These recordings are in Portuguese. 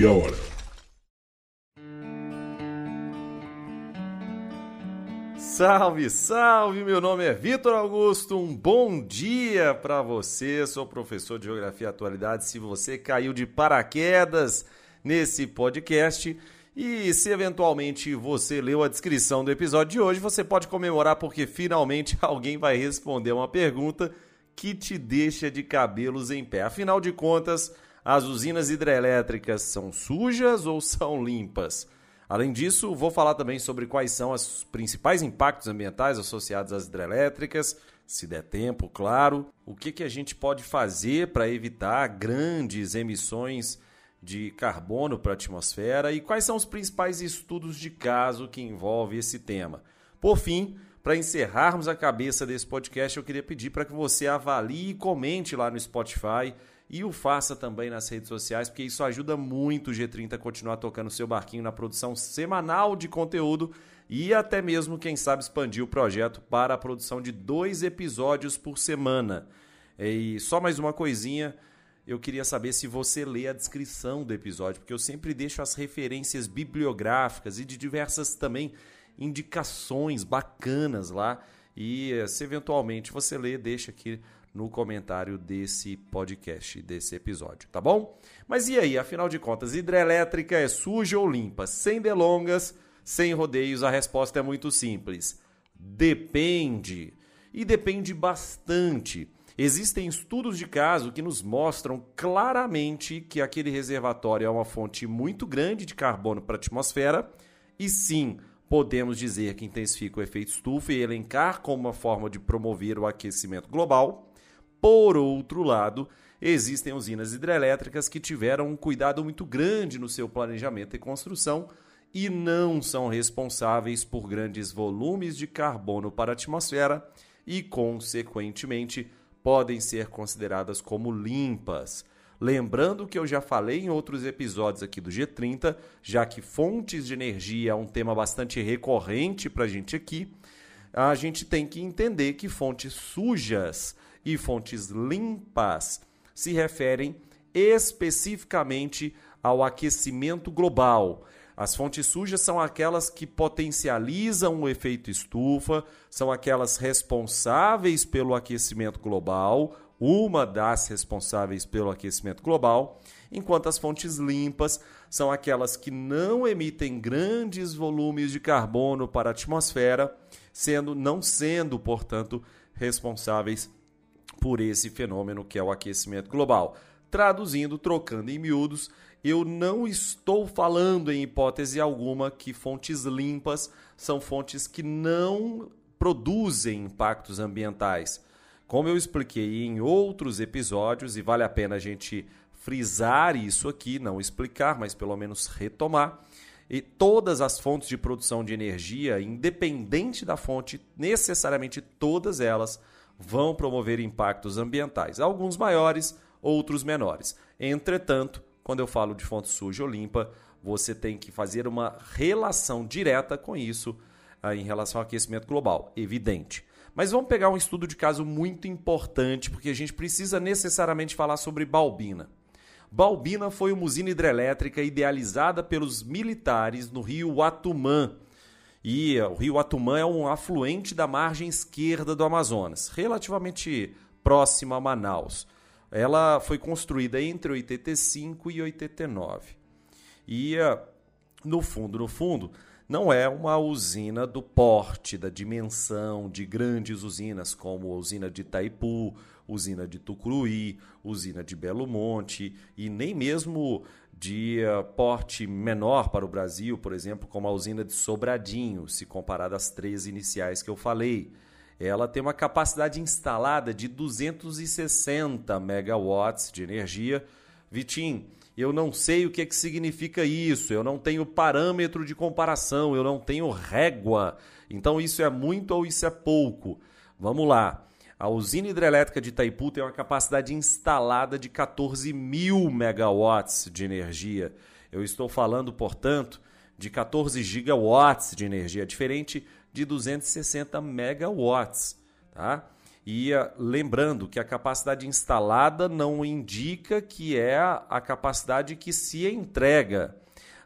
meia hora. Salve, salve! Meu nome é Vitor Augusto. Um bom dia para você. Sou professor de Geografia e Atualidade. Se você caiu de paraquedas nesse podcast e se eventualmente você leu a descrição do episódio de hoje, você pode comemorar porque finalmente alguém vai responder uma pergunta que te deixa de cabelos em pé. Afinal de contas, as usinas hidrelétricas são sujas ou são limpas? Além disso, vou falar também sobre quais são os principais impactos ambientais associados às hidrelétricas, se der tempo, claro. O que, que a gente pode fazer para evitar grandes emissões de carbono para a atmosfera e quais são os principais estudos de caso que envolvem esse tema. Por fim, para encerrarmos a cabeça desse podcast, eu queria pedir para que você avalie e comente lá no Spotify e o faça também nas redes sociais, porque isso ajuda muito o G30 a continuar tocando seu barquinho na produção semanal de conteúdo e até mesmo, quem sabe, expandir o projeto para a produção de dois episódios por semana. E só mais uma coisinha, eu queria saber se você lê a descrição do episódio, porque eu sempre deixo as referências bibliográficas e de diversas também indicações bacanas lá. E se eventualmente você lê, deixa aqui no comentário desse podcast, desse episódio, tá bom? Mas e aí, afinal de contas, hidrelétrica é suja ou limpa? Sem delongas, sem rodeios, a resposta é muito simples. Depende. E depende bastante. Existem estudos de caso que nos mostram claramente que aquele reservatório é uma fonte muito grande de carbono para a atmosfera, e sim, podemos dizer que intensifica o efeito estufa e elencar como uma forma de promover o aquecimento global. Por outro lado, existem usinas hidrelétricas que tiveram um cuidado muito grande no seu planejamento e construção e não são responsáveis por grandes volumes de carbono para a atmosfera e, consequentemente, podem ser consideradas como limpas. Lembrando que eu já falei em outros episódios aqui do G30, já que fontes de energia é um tema bastante recorrente para a gente aqui, a gente tem que entender que fontes sujas e fontes limpas se referem especificamente ao aquecimento global. As fontes sujas são aquelas que potencializam o efeito estufa, são aquelas responsáveis pelo aquecimento global, uma das responsáveis pelo aquecimento global, enquanto as fontes limpas são aquelas que não emitem grandes volumes de carbono para a atmosfera, sendo não sendo, portanto, responsáveis por esse fenômeno que é o aquecimento global. Traduzindo, trocando em miúdos, eu não estou falando em hipótese alguma que fontes limpas são fontes que não produzem impactos ambientais. Como eu expliquei em outros episódios, e vale a pena a gente frisar isso aqui, não explicar, mas pelo menos retomar. E todas as fontes de produção de energia, independente da fonte, necessariamente todas elas vão promover impactos ambientais, alguns maiores, outros menores. Entretanto, quando eu falo de fonte suja ou limpa, você tem que fazer uma relação direta com isso ah, em relação ao aquecimento global, evidente. Mas vamos pegar um estudo de caso muito importante, porque a gente precisa necessariamente falar sobre Balbina. Balbina foi uma usina hidrelétrica idealizada pelos militares no rio Atumã, e o rio Atumã é um afluente da margem esquerda do Amazonas, relativamente próximo a Manaus. Ela foi construída entre 85 e 89. E no fundo, no fundo, não é uma usina do porte, da dimensão de grandes usinas como a usina de Itaipu, usina de Tucuruí, usina de Belo Monte e nem mesmo de uh, porte menor para o Brasil, por exemplo, como a usina de Sobradinho, se comparada às três iniciais que eu falei. Ela tem uma capacidade instalada de 260 megawatts de energia. Vitim, eu não sei o que, é que significa isso, eu não tenho parâmetro de comparação, eu não tenho régua. Então isso é muito ou isso é pouco? Vamos lá. A usina hidrelétrica de Itaipu tem uma capacidade instalada de 14 mil megawatts de energia. Eu estou falando, portanto, de 14 gigawatts de energia, diferente de 260 megawatts. Tá? E lembrando que a capacidade instalada não indica que é a capacidade que se entrega.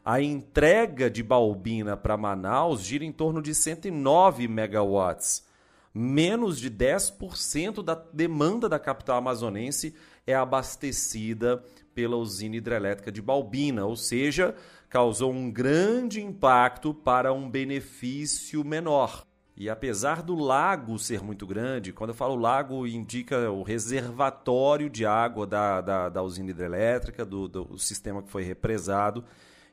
A entrega de Balbina para Manaus gira em torno de 109 megawatts. Menos de 10% da demanda da capital amazonense é abastecida pela usina hidrelétrica de Balbina, ou seja, causou um grande impacto para um benefício menor. E apesar do lago ser muito grande, quando eu falo lago, indica o reservatório de água da, da, da usina hidrelétrica, do, do sistema que foi represado.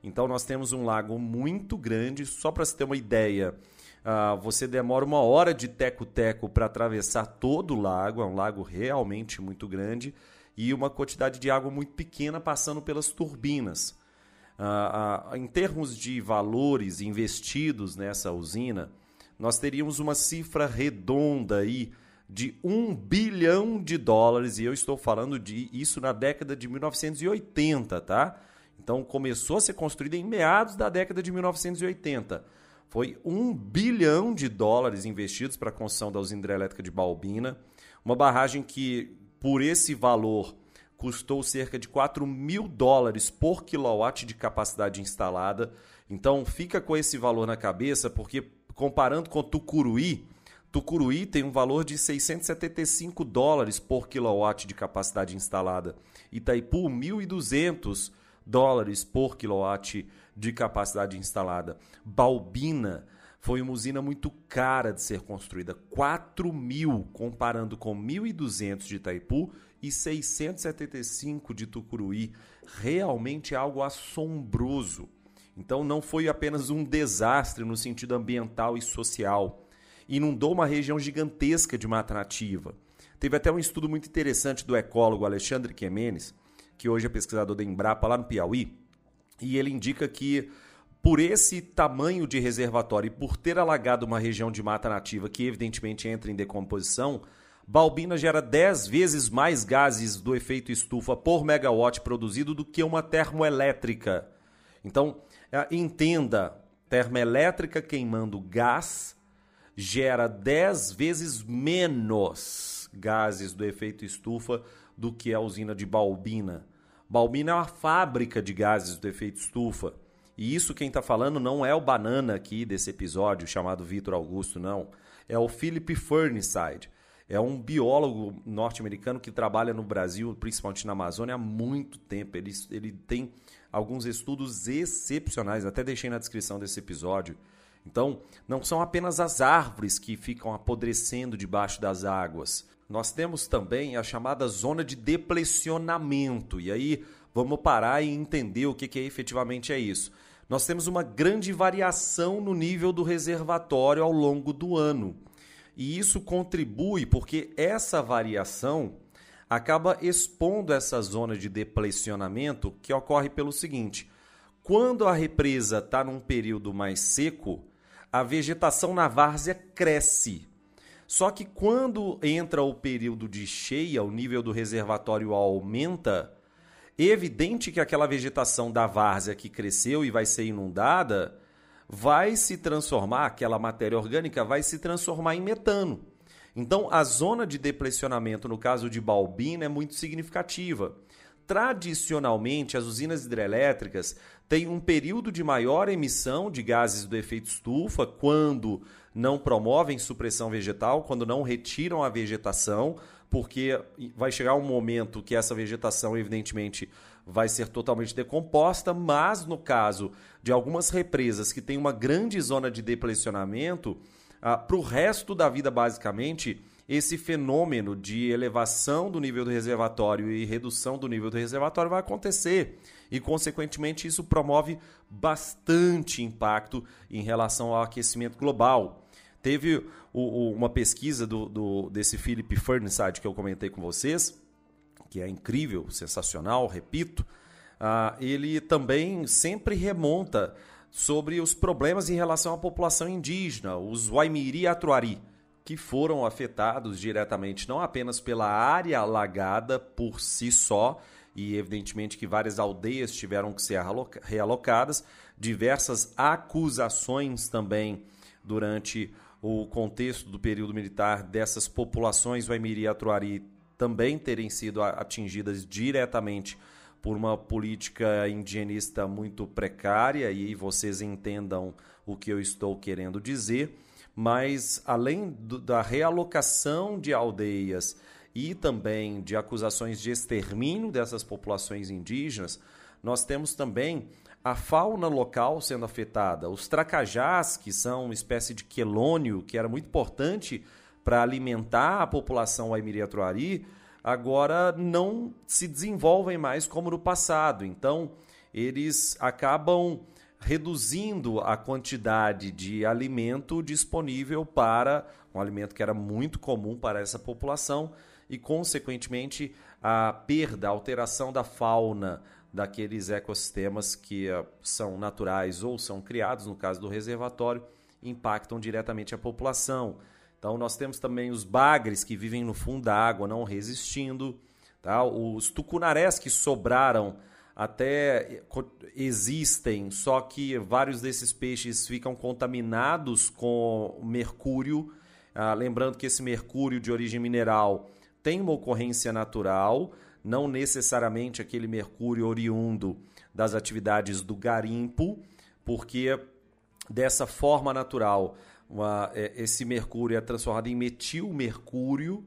Então nós temos um lago muito grande, só para você ter uma ideia. Uh, você demora uma hora de teco-teco para atravessar todo o lago, é um lago realmente muito grande, e uma quantidade de água muito pequena passando pelas turbinas. Uh, uh, em termos de valores investidos nessa usina, nós teríamos uma cifra redonda aí de um bilhão de dólares, e eu estou falando de isso na década de 1980, tá? Então começou a ser construída em meados da década de 1980. Foi um bilhão de dólares investidos para a construção da usina hidrelétrica de Balbina, uma barragem que, por esse valor, custou cerca de 4 mil dólares por quilowatt de capacidade instalada. Então fica com esse valor na cabeça, porque comparando com Tucuruí, Tucuruí tem um valor de 675 dólares por quilowatt de capacidade instalada. Itaipu, 1.200 dólares por quilowatt de capacidade instalada. Balbina foi uma usina muito cara de ser construída, 4 mil, comparando com 1.200 de Itaipu e 675 de Tucuruí. Realmente algo assombroso. Então não foi apenas um desastre no sentido ambiental e social. Inundou uma região gigantesca de mata nativa. Teve até um estudo muito interessante do ecólogo Alexandre Quemenes, que hoje é pesquisador da Embrapa lá no Piauí, e ele indica que por esse tamanho de reservatório e por ter alagado uma região de mata nativa que evidentemente entra em decomposição, Balbina gera 10 vezes mais gases do efeito estufa por megawatt produzido do que uma termoelétrica. Então, é, entenda, termoelétrica queimando gás gera 10 vezes menos gases do efeito estufa do que a usina de Balbina. Balbina é uma fábrica de gases do efeito estufa. E isso quem está falando não é o banana aqui desse episódio chamado Vitor Augusto, não. É o Philip Ferniside. É um biólogo norte-americano que trabalha no Brasil, principalmente na Amazônia, há muito tempo. Ele, ele tem alguns estudos excepcionais, até deixei na descrição desse episódio. Então, não são apenas as árvores que ficam apodrecendo debaixo das águas. Nós temos também a chamada zona de deplecionamento. E aí vamos parar e entender o que, que efetivamente é isso. Nós temos uma grande variação no nível do reservatório ao longo do ano. E isso contribui porque essa variação acaba expondo essa zona de deplecionamento que ocorre pelo seguinte: quando a represa está num período mais seco, a vegetação na várzea cresce. Só que quando entra o período de cheia, o nível do reservatório aumenta, evidente que aquela vegetação da várzea que cresceu e vai ser inundada vai se transformar, aquela matéria orgânica vai se transformar em metano. Então, a zona de depressionamento no caso de Balbina é muito significativa. Tradicionalmente, as usinas hidrelétricas têm um período de maior emissão de gases do efeito estufa quando não promovem supressão vegetal, quando não retiram a vegetação, porque vai chegar um momento que essa vegetação, evidentemente, vai ser totalmente decomposta, mas no caso de algumas represas que têm uma grande zona de deplecionamento, ah, para o resto da vida, basicamente, esse fenômeno de elevação do nível do reservatório e redução do nível do reservatório vai acontecer. E, consequentemente, isso promove bastante impacto em relação ao aquecimento global. Teve o, o, uma pesquisa do, do, desse Philip Fernside que eu comentei com vocês, que é incrível, sensacional, repito. Uh, ele também sempre remonta sobre os problemas em relação à população indígena, os Waimiri Atruari, que foram afetados diretamente não apenas pela área alagada por si só, e evidentemente que várias aldeias tiveram que ser realocadas, diversas acusações também durante o contexto do período militar dessas populações Waimiri Atuari também terem sido atingidas diretamente por uma política indigenista muito precária, e vocês entendam o que eu estou querendo dizer, mas além do, da realocação de aldeias e também de acusações de extermínio dessas populações indígenas, nós temos também a fauna local sendo afetada. Os tracajás, que são uma espécie de quelônio, que era muito importante para alimentar a população Aimiri-Atuari, agora não se desenvolvem mais como no passado. Então, eles acabam reduzindo a quantidade de alimento disponível para um alimento que era muito comum para essa população e, consequentemente, a perda, a alteração da fauna daqueles ecossistemas que uh, são naturais ou são criados, no caso do reservatório, impactam diretamente a população. Então, nós temos também os bagres que vivem no fundo da água, não resistindo. Tá? Os tucunarés que sobraram até existem, só que vários desses peixes ficam contaminados com mercúrio. Ah, lembrando que esse mercúrio de origem mineral tem uma ocorrência natural, não necessariamente aquele mercúrio oriundo das atividades do garimpo, porque dessa forma natural uma, é, esse mercúrio é transformado em metilmercúrio.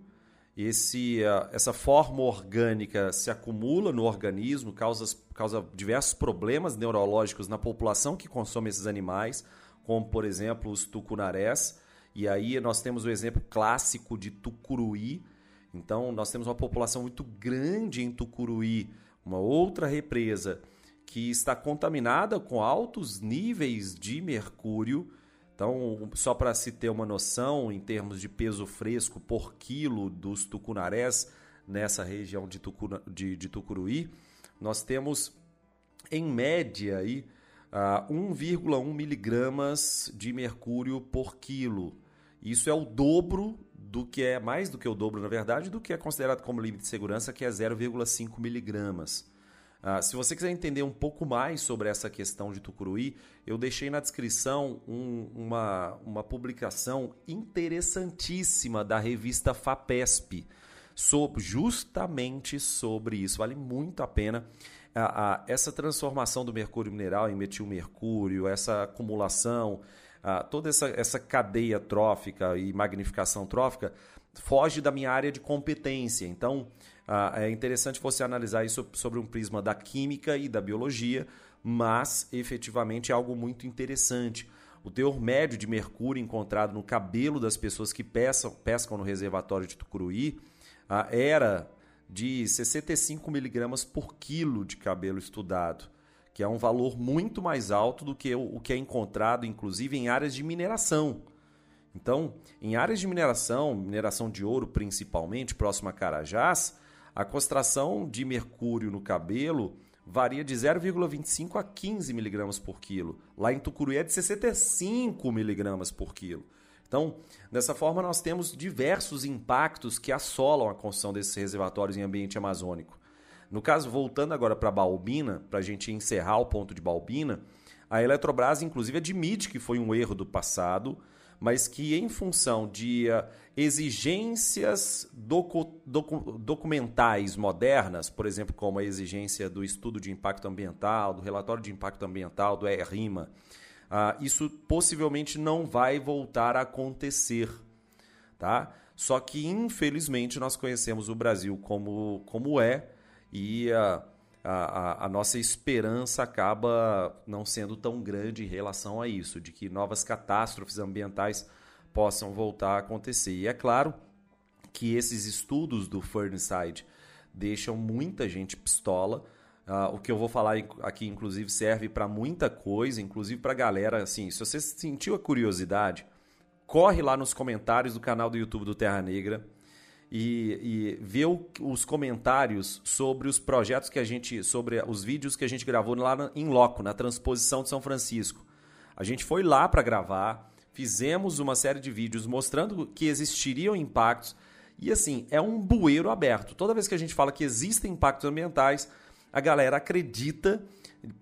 Esse, uh, essa forma orgânica se acumula no organismo, causa, causa diversos problemas neurológicos na população que consome esses animais, como, por exemplo, os tucunarés. E aí nós temos o exemplo clássico de Tucuruí, então, nós temos uma população muito grande em Tucuruí, uma outra represa que está contaminada com altos níveis de mercúrio. Então, só para se ter uma noção em termos de peso fresco por quilo dos tucunarés nessa região de, Tucuna, de, de Tucuruí, nós temos em média aí, uh, 1,1 miligramas de mercúrio por quilo. Isso é o dobro do que é mais do que o dobro, na verdade, do que é considerado como limite de segurança, que é 0,5 miligramas. Ah, se você quiser entender um pouco mais sobre essa questão de tucuruí, eu deixei na descrição um, uma, uma publicação interessantíssima da revista FAPESP, sobre, justamente sobre isso. Vale muito a pena. Ah, ah, essa transformação do mercúrio mineral em metilmercúrio, essa acumulação, toda essa, essa cadeia trófica e magnificação trófica foge da minha área de competência. Então, ah, é interessante você analisar isso sobre um prisma da química e da biologia, mas efetivamente é algo muito interessante. O teor médio de mercúrio encontrado no cabelo das pessoas que pescam, pescam no reservatório de Tucuruí ah, era de 65 miligramas por quilo de cabelo estudado que é um valor muito mais alto do que o que é encontrado, inclusive, em áreas de mineração. Então, em áreas de mineração, mineração de ouro principalmente, próximo a Carajás, a concentração de mercúrio no cabelo varia de 0,25 a 15 miligramas por quilo. Lá em Tucuruí é de 65 miligramas por quilo. Então, dessa forma, nós temos diversos impactos que assolam a construção desses reservatórios em ambiente amazônico. No caso, voltando agora para Balbina, para a gente encerrar o ponto de Balbina, a Eletrobras, inclusive, admite que foi um erro do passado, mas que, em função de uh, exigências docu docu documentais modernas, por exemplo, como a exigência do estudo de impacto ambiental, do relatório de impacto ambiental, do ERIMA, uh, isso possivelmente não vai voltar a acontecer. Tá? Só que, infelizmente, nós conhecemos o Brasil como, como é e a, a, a, nossa esperança acaba não sendo tão grande em relação a isso, de que novas catástrofes ambientais possam voltar a acontecer. E é claro que esses estudos do Fernside deixam muita gente pistola. Uh, o que eu vou falar aqui, inclusive, serve para muita coisa, inclusive para galera. Assim, se você sentiu a curiosidade, corre lá nos comentários do canal do YouTube do Terra Negra e, e ver os comentários sobre os projetos que a gente, sobre os vídeos que a gente gravou lá em loco, na transposição de São Francisco. A gente foi lá para gravar, fizemos uma série de vídeos mostrando que existiriam impactos e assim, é um bueiro aberto. Toda vez que a gente fala que existem impactos ambientais, a galera acredita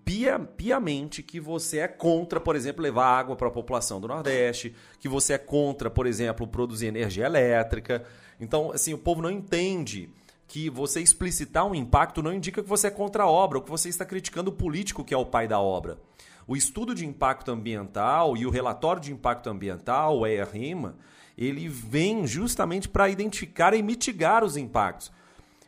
pia, piamente que você é contra, por exemplo, levar água para a população do Nordeste, que você é contra, por exemplo, produzir energia elétrica. Então, assim, o povo não entende que você explicitar um impacto não indica que você é contra a obra, ou que você está criticando o político que é o pai da obra. O estudo de impacto ambiental e o relatório de impacto ambiental, o ERIMA, ele vem justamente para identificar e mitigar os impactos.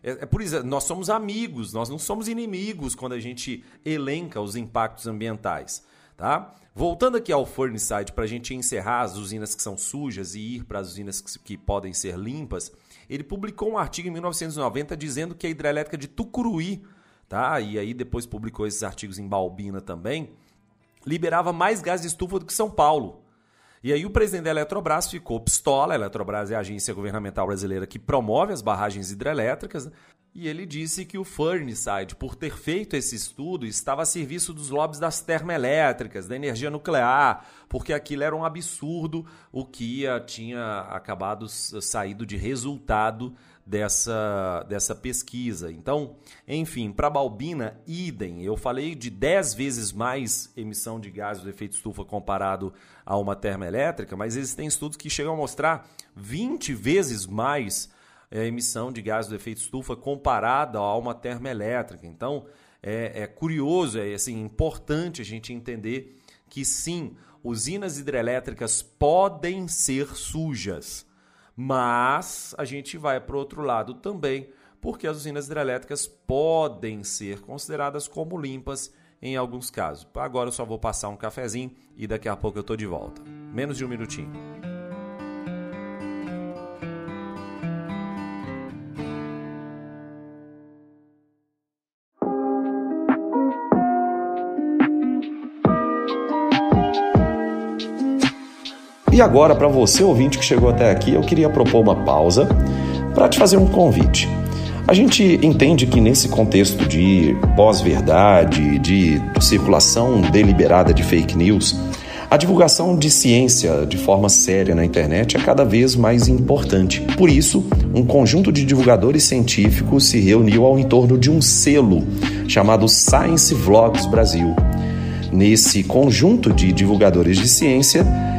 É, é por isso, nós somos amigos, nós não somos inimigos quando a gente elenca os impactos ambientais. Tá? Voltando aqui ao Furnace para a gente encerrar as usinas que são sujas e ir para as usinas que, que, podem ser limpas, ele publicou um artigo em 1990 dizendo que a hidrelétrica de Tucuruí, tá? e aí depois publicou esses artigos em Balbina também, liberava mais gás de estufa do que São Paulo. E aí o presidente da Eletrobras ficou pistola, a Eletrobras é a agência governamental brasileira que promove as barragens hidrelétricas, né? e ele disse que o Furniside, por ter feito esse estudo, estava a serviço dos lobbies das termoelétricas, da energia nuclear, porque aquilo era um absurdo o que tinha acabado saído de resultado dessa, dessa pesquisa. Então, enfim, para Balbina, idem. Eu falei de 10 vezes mais emissão de gases do efeito estufa comparado a uma termoelétrica, mas existem estudos que chegam a mostrar 20 vezes mais é, emissão de gases do efeito estufa comparada a uma termoelétrica. Então, é, é curioso, é assim, importante a gente entender que sim, usinas hidrelétricas podem ser sujas mas a gente vai para o outro lado também, porque as usinas hidrelétricas podem ser consideradas como limpas em alguns casos. Agora eu só vou passar um cafezinho e daqui a pouco eu estou de volta. Menos de um minutinho. E agora, para você ouvinte que chegou até aqui, eu queria propor uma pausa para te fazer um convite. A gente entende que nesse contexto de pós-verdade, de circulação deliberada de fake news, a divulgação de ciência de forma séria na internet é cada vez mais importante. Por isso, um conjunto de divulgadores científicos se reuniu ao entorno de um selo chamado Science Vlogs Brasil. Nesse conjunto de divulgadores de ciência,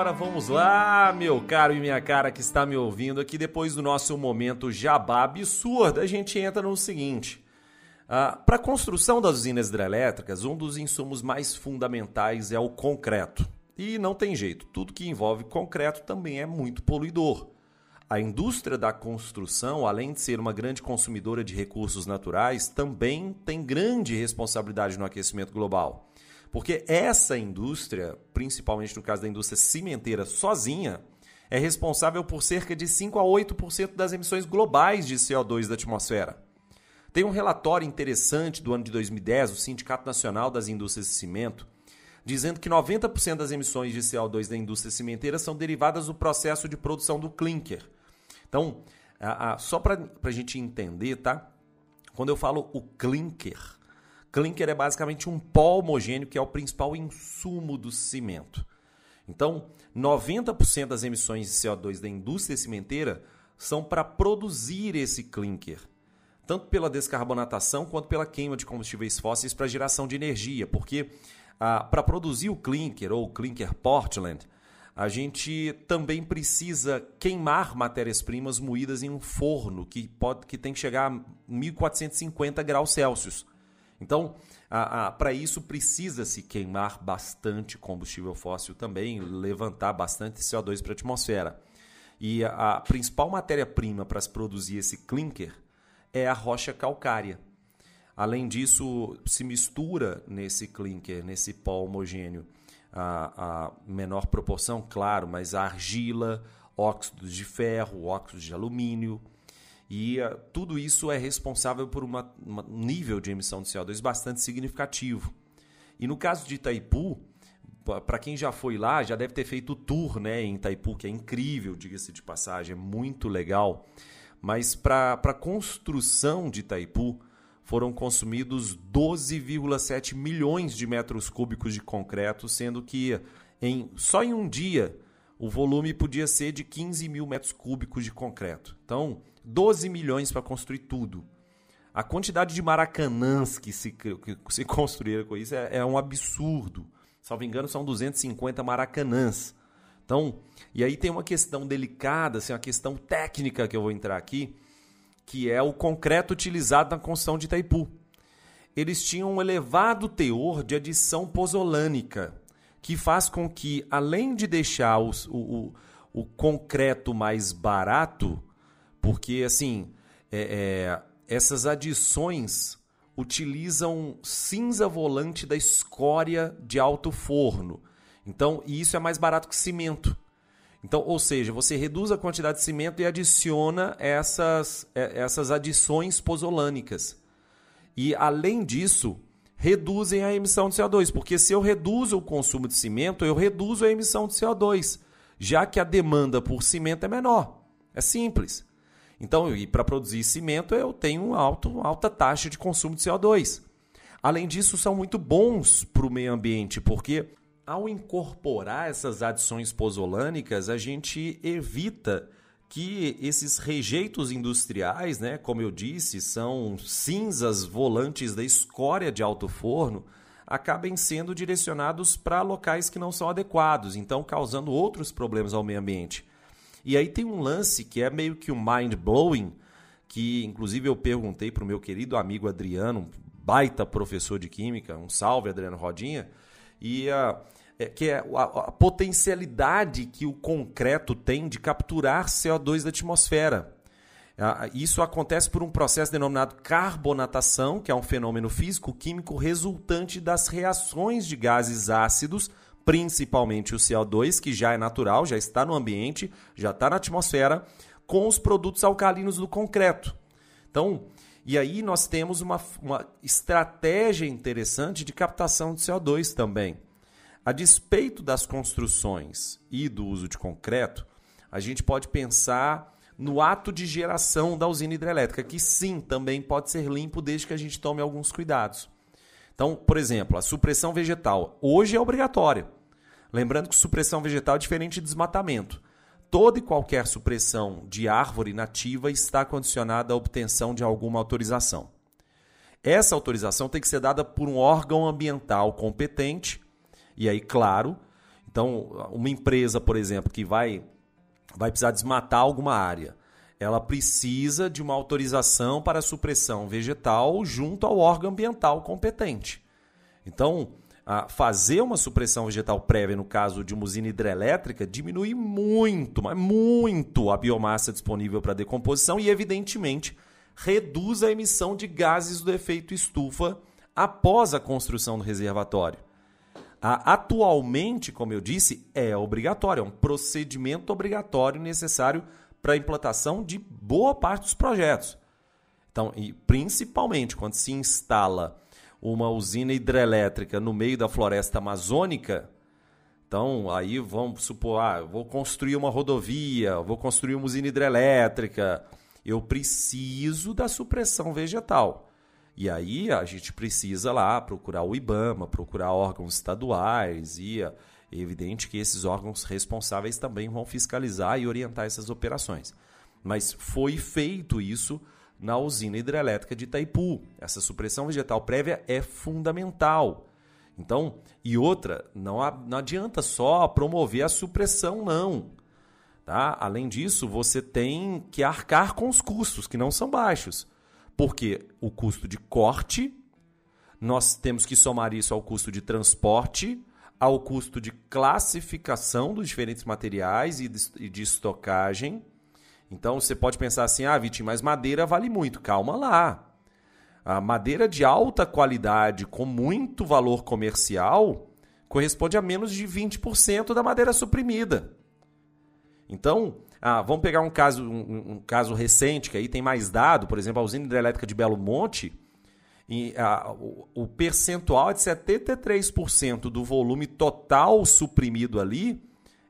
Agora vamos lá, meu caro e minha cara que está me ouvindo aqui. Depois do nosso momento jabá absurdo, a gente entra no seguinte. Uh, Para a construção das usinas hidrelétricas, um dos insumos mais fundamentais é o concreto. E não tem jeito, tudo que envolve concreto também é muito poluidor. A indústria da construção, além de ser uma grande consumidora de recursos naturais, também tem grande responsabilidade no aquecimento global. Porque essa indústria, principalmente no caso da indústria cimenteira sozinha, é responsável por cerca de 5 a 8% das emissões globais de CO2 da atmosfera. Tem um relatório interessante do ano de 2010, o Sindicato Nacional das Indústrias de Cimento, dizendo que 90% das emissões de CO2 da indústria cimenteira são derivadas do processo de produção do clinker. Então, a, a, só para a gente entender, tá? Quando eu falo o clinker, Clinker é basicamente um pó homogêneo que é o principal insumo do cimento. Então, 90% das emissões de CO2 da indústria cimenteira são para produzir esse clinker, tanto pela descarbonatação quanto pela queima de combustíveis fósseis para geração de energia, porque ah, para produzir o clinker ou clinker Portland, a gente também precisa queimar matérias-primas moídas em um forno que, pode, que tem que chegar a 1450 graus Celsius. Então, para isso precisa-se queimar bastante combustível fóssil também, levantar bastante CO2 para a atmosfera. E a, a principal matéria-prima para se produzir esse clinker é a rocha calcária. Além disso, se mistura nesse clinker, nesse pó homogêneo, a, a menor proporção, claro, mas a argila, óxidos de ferro, óxidos de alumínio. E uh, tudo isso é responsável por um nível de emissão de CO2 bastante significativo. E no caso de Itaipu, para quem já foi lá, já deve ter feito o tour né, em Itaipu, que é incrível, diga-se de passagem, é muito legal. Mas para a construção de Itaipu, foram consumidos 12,7 milhões de metros cúbicos de concreto, sendo que em, só em um dia o volume podia ser de 15 mil metros cúbicos de concreto. Então, 12 milhões para construir tudo. A quantidade de maracanãs que se, que se construíram com isso é, é um absurdo. Salvo engano, são 250 maracanãs. Então, e aí tem uma questão delicada, assim, uma questão técnica que eu vou entrar aqui, que é o concreto utilizado na construção de Itaipu. Eles tinham um elevado teor de adição pozolânica, que faz com que, além de deixar os, o, o, o, concreto mais barato, porque assim, é, é, essas adições utilizam cinza volante da escória de alto forno. Então, e isso é mais barato que cimento. Então, ou seja, você reduz a quantidade de cimento e adiciona essas, é, essas adições pozolânicas. E, além disso, reduzem a emissão de CO2, porque se eu reduzo o consumo de cimento, eu reduzo a emissão de CO2, já que a demanda por cimento é menor. É simples. Então, e para produzir cimento, eu tenho alto, alta taxa de consumo de CO2. Além disso, são muito bons para o meio ambiente, porque ao incorporar essas adições pozolânicas, a gente evita que esses rejeitos industriais, né, como eu disse, são cinzas volantes da escória de alto forno, acabem sendo direcionados para locais que não são adequados, então causando outros problemas ao meio ambiente. E aí tem um lance que é meio que um mind blowing, que inclusive eu perguntei para o meu querido amigo Adriano, baita professor de química, um salve Adriano Rodinha, e uh, é, que é a, a, potencialidade que o concreto tem de capturar CO2 da atmosfera. Isso acontece por um processo denominado carbonatação, que é um fenômeno físico-químico resultante das reações de gases ácidos, principalmente o CO2, que já é natural, já está no ambiente, já está na atmosfera, com os produtos alcalinos do concreto. Então, e aí nós temos uma, uma estratégia interessante de captação de CO2 também. A despeito das construções e do uso de concreto, a gente pode pensar no ato de geração da usina hidrelétrica, que sim, também pode ser limpo desde que a gente tome alguns cuidados. Então, por exemplo, a supressão vegetal hoje é obrigatória. Lembrando que supressão vegetal é diferente de desmatamento. Toda e qualquer supressão de árvore nativa está condicionada à obtenção de alguma autorização. Essa autorização tem que ser dada por um órgão ambiental competente e aí, claro, então uma empresa, por exemplo, que vai, vai precisar desmatar alguma área, ela precisa de uma autorização para supressão vegetal junto ao órgão ambiental competente. Então, fazer uma supressão vegetal prévia, no caso de uma usina hidrelétrica, diminui muito, mas muito a biomassa disponível para decomposição e, evidentemente, reduz a emissão de gases do efeito estufa após a construção do reservatório. Atualmente, como eu disse, é obrigatório, é um procedimento obrigatório necessário para a implantação de boa parte dos projetos. Então, e principalmente quando se instala uma usina hidrelétrica no meio da floresta amazônica, então aí vamos supor, ah, vou construir uma rodovia, vou construir uma usina hidrelétrica, eu preciso da supressão vegetal. E aí a gente precisa lá procurar o IBAMA, procurar órgãos estaduais e é evidente que esses órgãos responsáveis também vão fiscalizar e orientar essas operações. Mas foi feito isso na usina hidrelétrica de Itaipu. Essa supressão vegetal prévia é fundamental. Então, e outra, não, não adianta só promover a supressão, não. Tá? Além disso, você tem que arcar com os custos, que não são baixos. Porque o custo de corte, nós temos que somar isso ao custo de transporte, ao custo de classificação dos diferentes materiais e de estocagem. Então você pode pensar assim: ah, Vitinho, mas madeira vale muito. Calma lá. a madeira de alta qualidade com muito valor comercial corresponde a menos de 20% da madeira suprimida. Então, ah, vamos pegar um caso, um, um, caso recente, que aí tem mais dado, por exemplo, a usina hidrelétrica de Belo Monte, e, ah, o, o, percentual é de 73% do volume total suprimido ali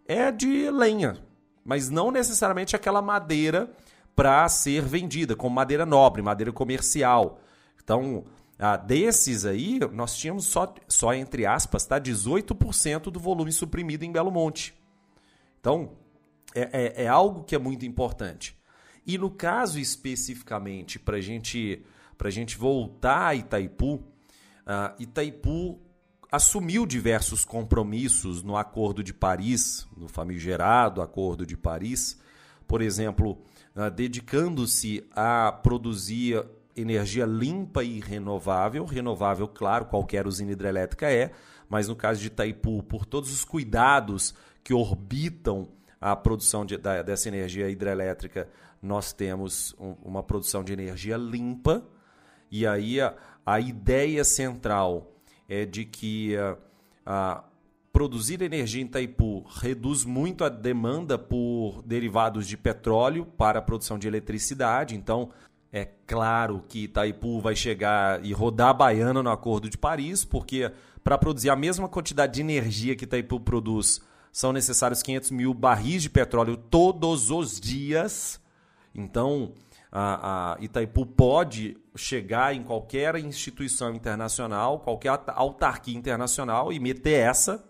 é de lenha, mas não necessariamente aquela madeira para ser vendida, como madeira nobre, madeira comercial. Então, ah, desses aí, nós tínhamos só, só entre aspas, tá, 18% do volume suprimido em Belo Monte. Então, é, é, é algo que é muito importante. E no caso especificamente, para gente, a gente voltar a Itaipu, uh, Itaipu assumiu diversos compromissos no Acordo de Paris, no famigerado Acordo de Paris, por exemplo, uh, dedicando-se a produzir energia limpa e renovável. Renovável, claro, qualquer usina hidrelétrica é, mas no caso de Itaipu, por todos os cuidados que orbitam a produção de, da, dessa energia hidrelétrica, nós temos um, uma produção de energia limpa. E aí a, a ideia central é de que a, a produzir energia em Itaipu reduz muito a demanda por derivados de petróleo para a produção de eletricidade. Então, é claro que Itaipu vai chegar e rodar a baiana no Acordo de Paris, porque para produzir a mesma quantidade de energia que Itaipu produz, são necessários 500 mil barris de petróleo todos os dias. Então, a, a Itaipu pode chegar em qualquer instituição internacional, qualquer autarquia internacional e meter essa.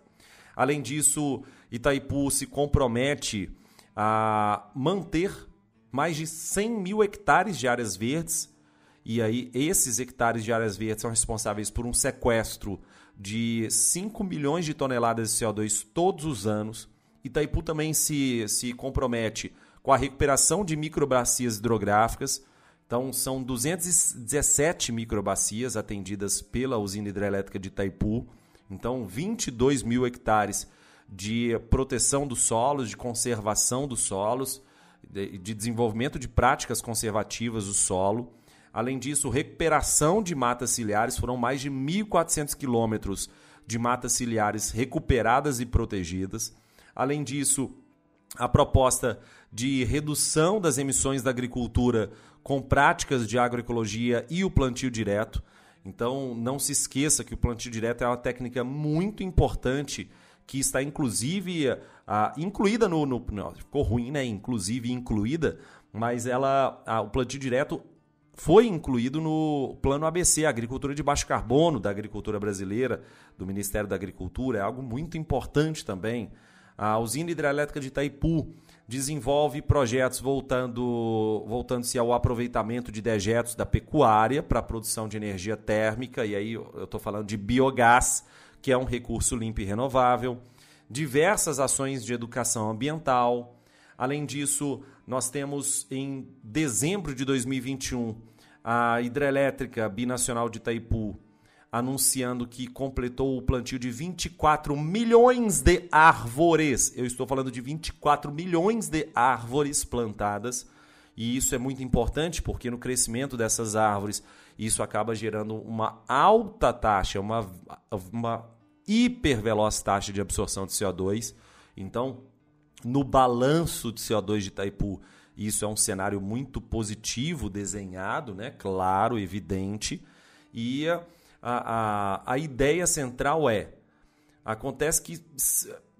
Além disso, Itaipu se compromete a manter mais de 100 mil hectares de áreas verdes. E aí, esses hectares de áreas verdes são responsáveis por um sequestro de 5 milhões de toneladas de CO2 todos os anos. Itaipu também se, se compromete com a recuperação de microbacias hidrográficas. Então, são 217 microbacias atendidas pela usina hidrelétrica de Itaipu. Então, 22 mil hectares de proteção dos solos, de conservação dos solos, de, de desenvolvimento de práticas conservativas do solo. Além disso, recuperação de matas ciliares, foram mais de 1.400 quilômetros de matas ciliares recuperadas e protegidas. Além disso, a proposta de redução das emissões da agricultura com práticas de agroecologia e o plantio direto. Então, não se esqueça que o plantio direto é uma técnica muito importante que está inclusive incluída no, no, no, ficou ruim, né? Inclusive incluída, mas ela o plantio direto foi incluído no plano ABC, agricultura de baixo carbono da agricultura brasileira, do Ministério da Agricultura, é algo muito importante também. A usina hidrelétrica de Itaipu desenvolve projetos voltando voltando-se ao aproveitamento de dejetos da pecuária para a produção de energia térmica, e aí eu estou falando de biogás, que é um recurso limpo e renovável, diversas ações de educação ambiental. Além disso, nós temos em dezembro de 2021 a hidrelétrica binacional de Itaipu anunciando que completou o plantio de 24 milhões de árvores. Eu estou falando de 24 milhões de árvores plantadas. E isso é muito importante porque no crescimento dessas árvores, isso acaba gerando uma alta taxa, uma, uma hiperveloz taxa de absorção de CO2. Então, no balanço de CO2 de Itaipu, isso é um cenário muito positivo desenhado, né? claro, evidente. E a, a, a ideia central é: acontece que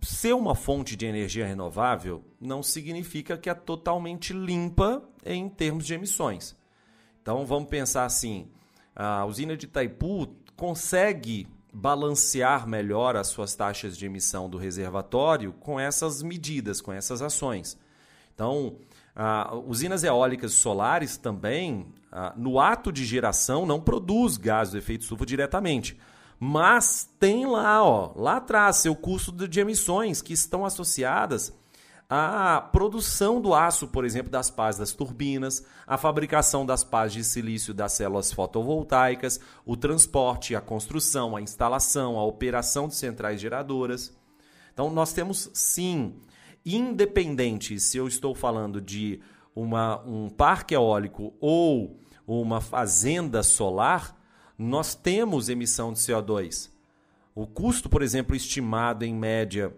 ser uma fonte de energia renovável não significa que é totalmente limpa em termos de emissões. Então vamos pensar assim: a usina de Itaipu consegue balancear melhor as suas taxas de emissão do reservatório com essas medidas, com essas ações. Então, ah, usinas eólicas solares também, ah, no ato de geração, não produz gás do efeito estufa diretamente. Mas tem lá, ó, lá atrás, seu custo de emissões que estão associadas à produção do aço, por exemplo, das pás das turbinas, a fabricação das pás de silício das células fotovoltaicas, o transporte, a construção, a instalação, a operação de centrais geradoras. Então, nós temos sim independente se eu estou falando de uma, um parque eólico ou uma fazenda solar, nós temos emissão de CO2. O custo, por exemplo, estimado em média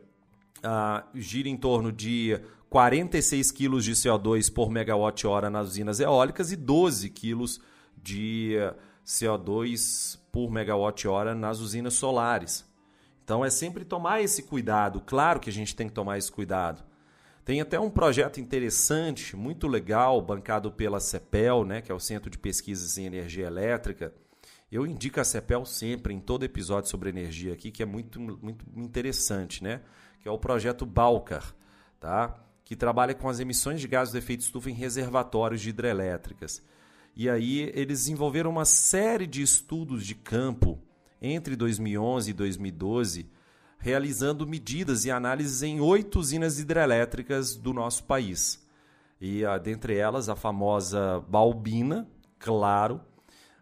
uh, gira em torno de 46 quilos de CO2 por megawatt-hora nas usinas eólicas e 12 quilos de CO2 por megawatt-hora nas usinas solares. Então é sempre tomar esse cuidado. Claro que a gente tem que tomar esse cuidado. Tem até um projeto interessante, muito legal, bancado pela CEPEL, né, que é o Centro de Pesquisas em Energia Elétrica. Eu indico a CEPEL sempre, em todo episódio sobre energia aqui, que é muito, muito interessante, né? Que é o projeto Balcar, tá? que trabalha com as emissões de gases de efeito estufa em reservatórios de hidrelétricas. E aí eles desenvolveram uma série de estudos de campo entre 2011 e 2012 realizando medidas e análises em oito usinas hidrelétricas do nosso país. E a, dentre elas a famosa Balbina, claro,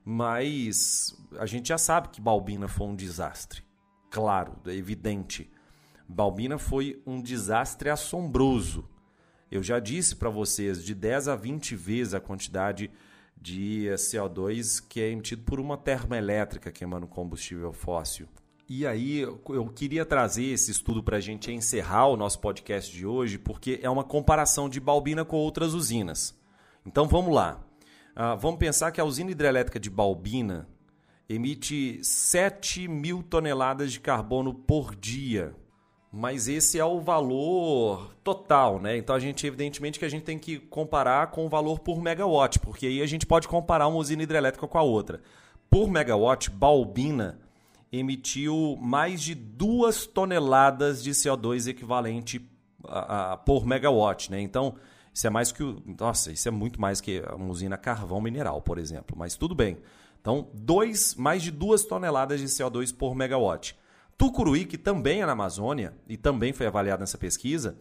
mas a gente já sabe que Balbina foi um desastre. Claro, é evidente. Balbina foi um desastre assombroso. Eu já disse para vocês de 10 a 20 vezes a quantidade de CO2 que é emitido por uma termoelétrica queimando combustível fóssil. E aí eu queria trazer esse estudo para a gente encerrar o nosso podcast de hoje, porque é uma comparação de Balbina com outras usinas. Então vamos lá. Uh, vamos pensar que a usina hidrelétrica de Balbina emite 7 mil toneladas de carbono por dia. Mas esse é o valor total, né? Então a gente, evidentemente, que a gente tem que comparar com o valor por megawatt, porque aí a gente pode comparar uma usina hidrelétrica com a outra. Por megawatt, Balbina emitiu mais de duas toneladas de CO2 equivalente a, a, por megawatt. Né? Então, isso é mais que. Nossa, isso é muito mais que uma usina carvão mineral, por exemplo. Mas tudo bem. Então, dois, mais de duas toneladas de CO2 por megawatt. Tucuruí, que também é na Amazônia e também foi avaliado nessa pesquisa,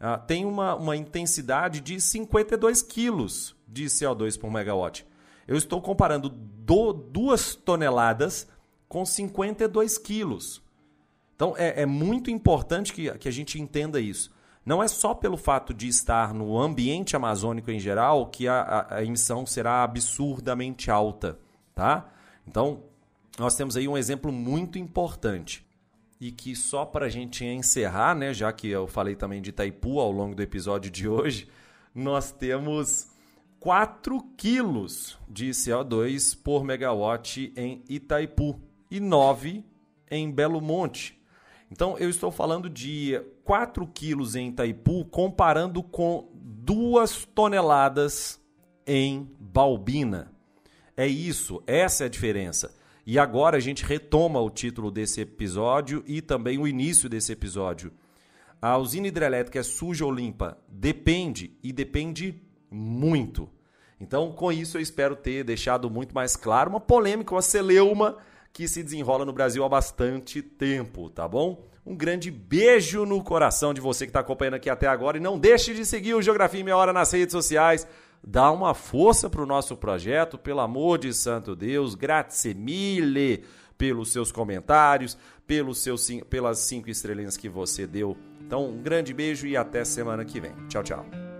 uh, tem uma, uma intensidade de 52 quilos de CO2 por megawatt. Eu estou comparando do, duas toneladas com 52 quilos. Então é, é muito importante que, que a gente entenda isso. Não é só pelo fato de estar no ambiente amazônico em geral que a, a, a emissão será absurdamente alta, tá? Então, nós temos aí um exemplo muito importante e que só para a gente encerrar, né, já que eu falei também de Itaipu ao longo do episódio de hoje, nós temos 4 quilos de CO2 por megawatt em Itaipu e 9 em Belo Monte. Então eu estou falando de 4 quilos em Itaipu, comparando com 2 toneladas em Balbina. É isso, essa é a diferença. E agora a gente retoma o título desse episódio e também o início desse episódio. A usina hidrelétrica é suja ou limpa? Depende, e depende muito. Então, com isso, eu espero ter deixado muito mais claro uma polêmica, uma celeuma que se desenrola no Brasil há bastante tempo, tá bom? Um grande beijo no coração de você que está acompanhando aqui até agora e não deixe de seguir o Geografia em Meia Hora nas redes sociais. Dá uma força para o nosso projeto, pelo amor de santo Deus, grazie mille pelos seus comentários, pelos seus, pelas cinco estrelinhas que você deu. Então, um grande beijo e até semana que vem. Tchau, tchau.